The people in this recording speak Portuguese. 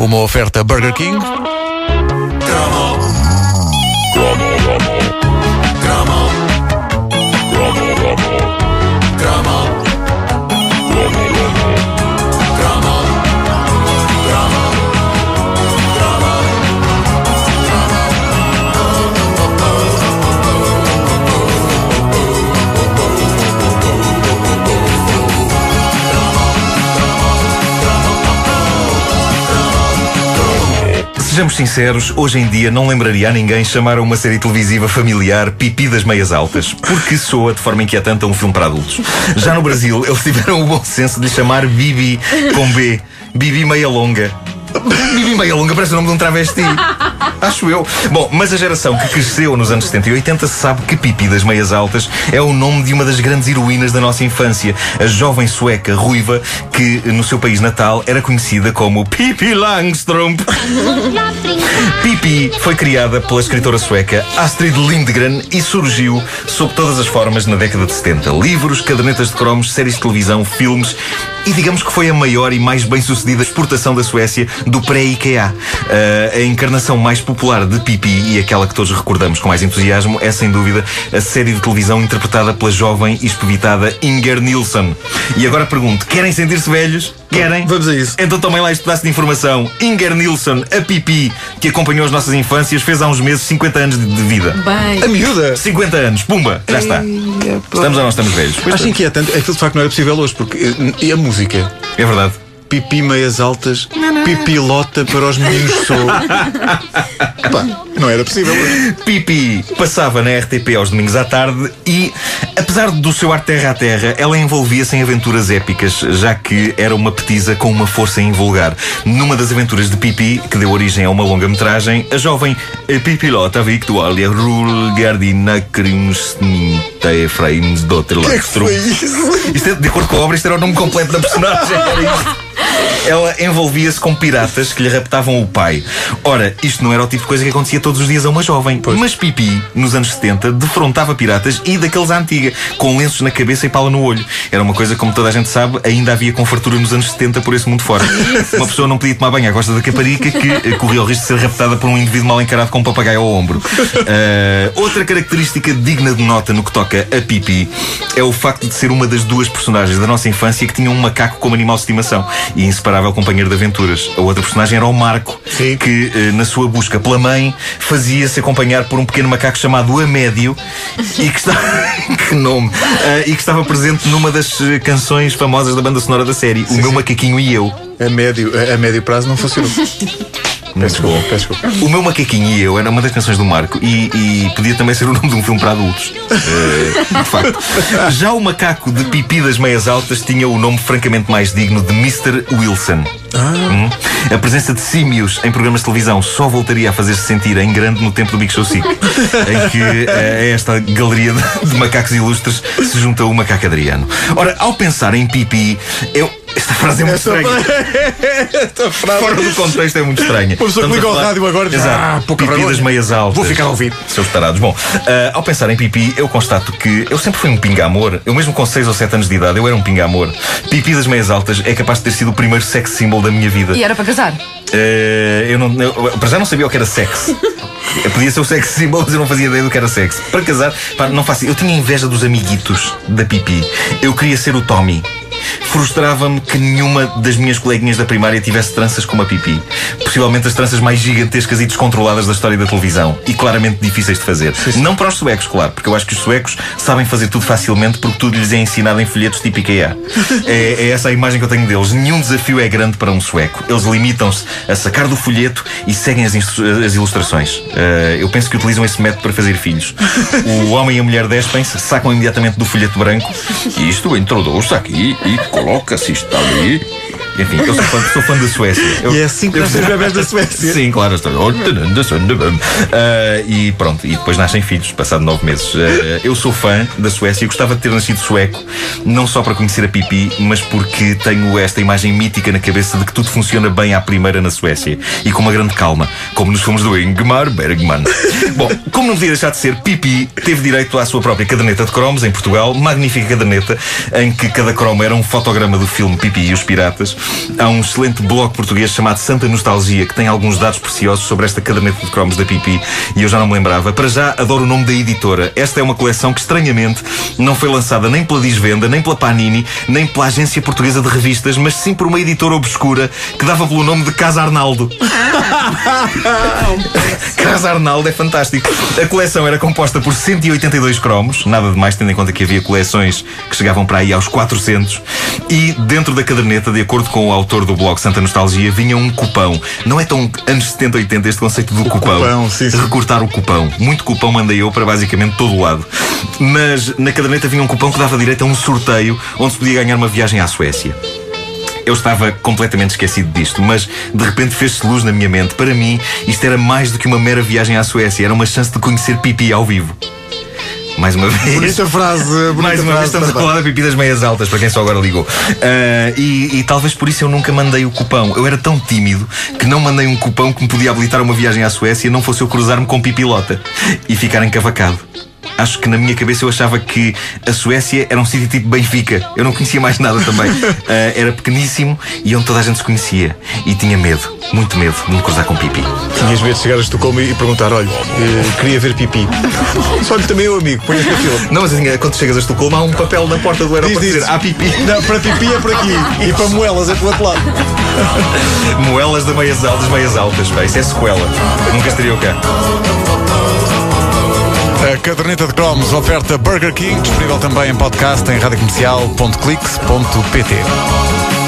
Uma oferta Burger King. Sejamos sinceros, hoje em dia não lembraria a ninguém chamar a uma série televisiva familiar Pipi das Meias Altas, porque soa de forma inquietante a um filme para adultos. Já no Brasil, eles tiveram o bom senso de chamar Bibi com B, Bibi Meia Longa. Bibi Meia Longa parece o nome de um travesti. Acho eu. Bom, mas a geração que cresceu nos anos 70 e 80 sabe que Pipi das Meias Altas é o nome de uma das grandes heroínas da nossa infância. A jovem sueca ruiva que, no seu país natal, era conhecida como Pippi Langstrump. Pipi foi criada pela escritora sueca Astrid Lindgren e surgiu sob todas as formas na década de 70. Livros, cadernetas de cromos, séries de televisão, filmes e digamos que foi a maior e mais bem-sucedida exportação da Suécia do pré-IKEA. Uh, a encarnação mais popular de Pipi e aquela que todos recordamos com mais entusiasmo é, sem dúvida, a série de televisão interpretada pela jovem e espevitada Inger Nilsson. E agora pergunto, querem sentir-se velhos? Querem? Vamos a isso. Então tomem lá este pedaço de informação. Inger Nilsson, a Pipi, que acompanhou as nossas infâncias, fez há uns meses 50 anos de, de vida. Bem. A miúda. 50 anos, pumba, já está. Estamos ou não estamos velhos? Pois Acho inquietante. Aquilo de facto não era possível hoje, porque. eh, E a música? É verdade. Pipi meias altas, pipilota para os meninos sou. Pá, não era possível. Pipi passava na RTP aos domingos à tarde e, apesar do seu ar terra a terra, ela envolvia-se em aventuras épicas, já que era uma petisa com uma força invulgar. Numa das aventuras de Pipi, que deu origem a uma longa-metragem, a jovem eh, Pipilota Victualia Rulgardina Krimsnita Efraims Dotter O que é que foi isso? Isto é, de acordo com a obra, isto era o nome completo da personagem. Ela envolvia-se com piratas que lhe raptavam o pai. Ora, isto não era o tipo de coisa que acontecia todos os dias a uma jovem. Mas Pipi, nos anos 70, defrontava piratas e daqueles à antiga, com lenços na cabeça e pala no olho. Era uma coisa, como toda a gente sabe, ainda havia com fartura nos anos 70 por esse mundo fora. Uma pessoa não podia tomar banho à costa da caparica que eh, corria o risco de ser raptada por um indivíduo mal encarado com um papagaio ao ombro. Ah, outra característica digna de nota no que toca a Pipi é o facto de ser uma das duas personagens da nossa infância que tinham um macaco como animal de estimação e inseparável companheiro de aventuras. A outra personagem era o Marco, Sim. que eh, na sua busca pela mãe fazia-se acompanhar por um pequeno macaco chamado Amédio e que está que nome Ah, e que estava presente numa das eh, canções famosas da banda sonora da série, O Meu Macaquinho e Eu. A médio, a médio prazo não funcionou. Peço desculpa, peço desculpa. O meu macaquinho e eu era uma das canções do Marco e, e podia também ser o nome de um filme para adultos. Eh, de facto. Já o macaco de pipi das meias altas tinha o nome francamente mais digno de Mr. Wilson. Hum? A presença de símios em programas de televisão só voltaria a fazer-se sentir em grande no tempo do Big Show 5, em que eh, a esta galeria de, de macacos ilustres se junta o macaco Adriano. Ora, ao pensar em pipi, eu. Esta frase é muito Esta estranha. Esta frase. Fora do contexto é muito estranha. Uma pessoa que liga ao rádio agora e diz, Exato. "Ah, pouca pipi vergonha." das meias altas. Vou ficar a ouvir. Seus tarados. Bom, ah, ao pensar em pipi, eu constato que eu sempre fui um pinga-amor. Eu mesmo com 6 ou 7 anos de idade, eu era um pinga-amor. Pipi das meias altas é capaz de ter sido o primeiro sex symbol da minha vida. E era para casar? Eh, eu não, eu, para já não sabia o que era sexo. Eu podia ser o sex symbol, mas eu não fazia ideia do que era sexo. Para casar, pá, não faço. Eu tinha inveja dos amiguitos da pipi. Eu queria ser o Tommy. Frustrava-me que nenhuma das minhas coleguinhas da primária tivesse tranças como a pipi. Possivelmente as tranças mais gigantescas e descontroladas da história da televisão. E claramente difíceis de fazer. Não para os suecos, claro, porque eu acho que os suecos sabem fazer tudo facilmente porque tudo lhes é ensinado em folhetos tipo IKEA. É, é essa a imagem que eu tenho deles. Nenhum desafio é grande para um sueco. Eles limitam-se a sacar do folheto e seguem as, as ilustrações. Eh, eu penso que utilizam esse método para fazer filhos. O homem e a mulher despem-se, sacam imediatamente do folheto branco. Isto introduz-se aqui e coloca-se isto ali. Enfim, eu sou fã, sou fã da Suécia. Eu- E é assim que nascem os bebés da Suécia. Sim, claro. estou- Ah, e pronto, e depois nascem filhos, passado nove meses. Ah, eu sou fã da Suécia e gostava de ter nascido sueco, não só para conhecer a Pipi, mas porque tenho esta imagem mítica na cabeça de que tudo funciona bem à primeira na Suécia e com uma grande calma, como nos filmes do Ingmar Bergman. Bom, como não podia deixar de ser, Pipi teve direito à sua própria caderneta de cromos em Portugal, magnífica caderneta, em que cada cromo era um fotograma do filme Pipi e os Piratas. Há um excelente blog português chamado Santa Nostalgia que tem alguns dados preciosos sobre esta caderneta de cromos da Pipi e eu já não me lembrava. Para já, adoro o nome da editora. Esta é uma coleção que, estranhamente, não foi lançada nem pela Disvenda, nem pela Panini, nem pela Agência Portuguesa de Revistas, mas sim por uma editora obscura que dava pelo nome de Casa Arnaldo. Casa Arnaldo é fantástico. A coleção era composta por 182 cromos, nada de mais, tendo em conta que havia coleções que chegavam para aí aos 400. E dentro da caderneta, de acordo com o autor do blog Santa Nostalgia, vinha um cupão. Não é tão anos 70, 80 este conceito do cupão. cupão, sim, sim. Recortar o cupão. Muito cupão mandei eu para basicamente todo o lado. Mas na caderneta vinha um cupão que dava direito a um sorteio onde se podia ganhar uma viagem à Suécia. Eu estava completamente esquecido disto, mas de repente fez-se luz na minha mente. Para mim, isto era mais do que uma mera viagem à Suécia, era uma chance de conhecer Pipi ao vivo. Mais uma vez. Bonita frase, bonita Mais uma vez frase, estamos a falar da pipi das meias altas, para quem só agora ligou. Ah, e, e talvez por isso eu nunca mandei o cupão. Eu era tão tímido que não mandei um cupão que me podia habilitar a uma viagem à Suécia, não fosse eu cruzar-me com pipilota e ficar encavacado. Acho que na minha cabeça eu achava que a Suécia era um sítio tipo Benfica. Eu não conhecia mais nada também. Ah, era pequeníssimo e onde toda a gente se conhecia. E tinha medo, muito medo, de me cruzar com pipi. Tinhas medo de chegar a Estocolmo e perguntar: olha, eh, queria ver pipi. Só lhe também eu, amigo, põe na fila. Não, mas assim, quando chegas a Estocolmo há um papel na porta do aeroporto Diz, diz. dizer há pipi. Não, para pipi é por aqui. E para moelas é pelo outro lado. Moelas de meias altas, meias altas, pá, isso é sequela. Nunca estaria cá. Caderneta de cromos oferta Burger King, disponível também em podcast em radiocomercial.clix.pt.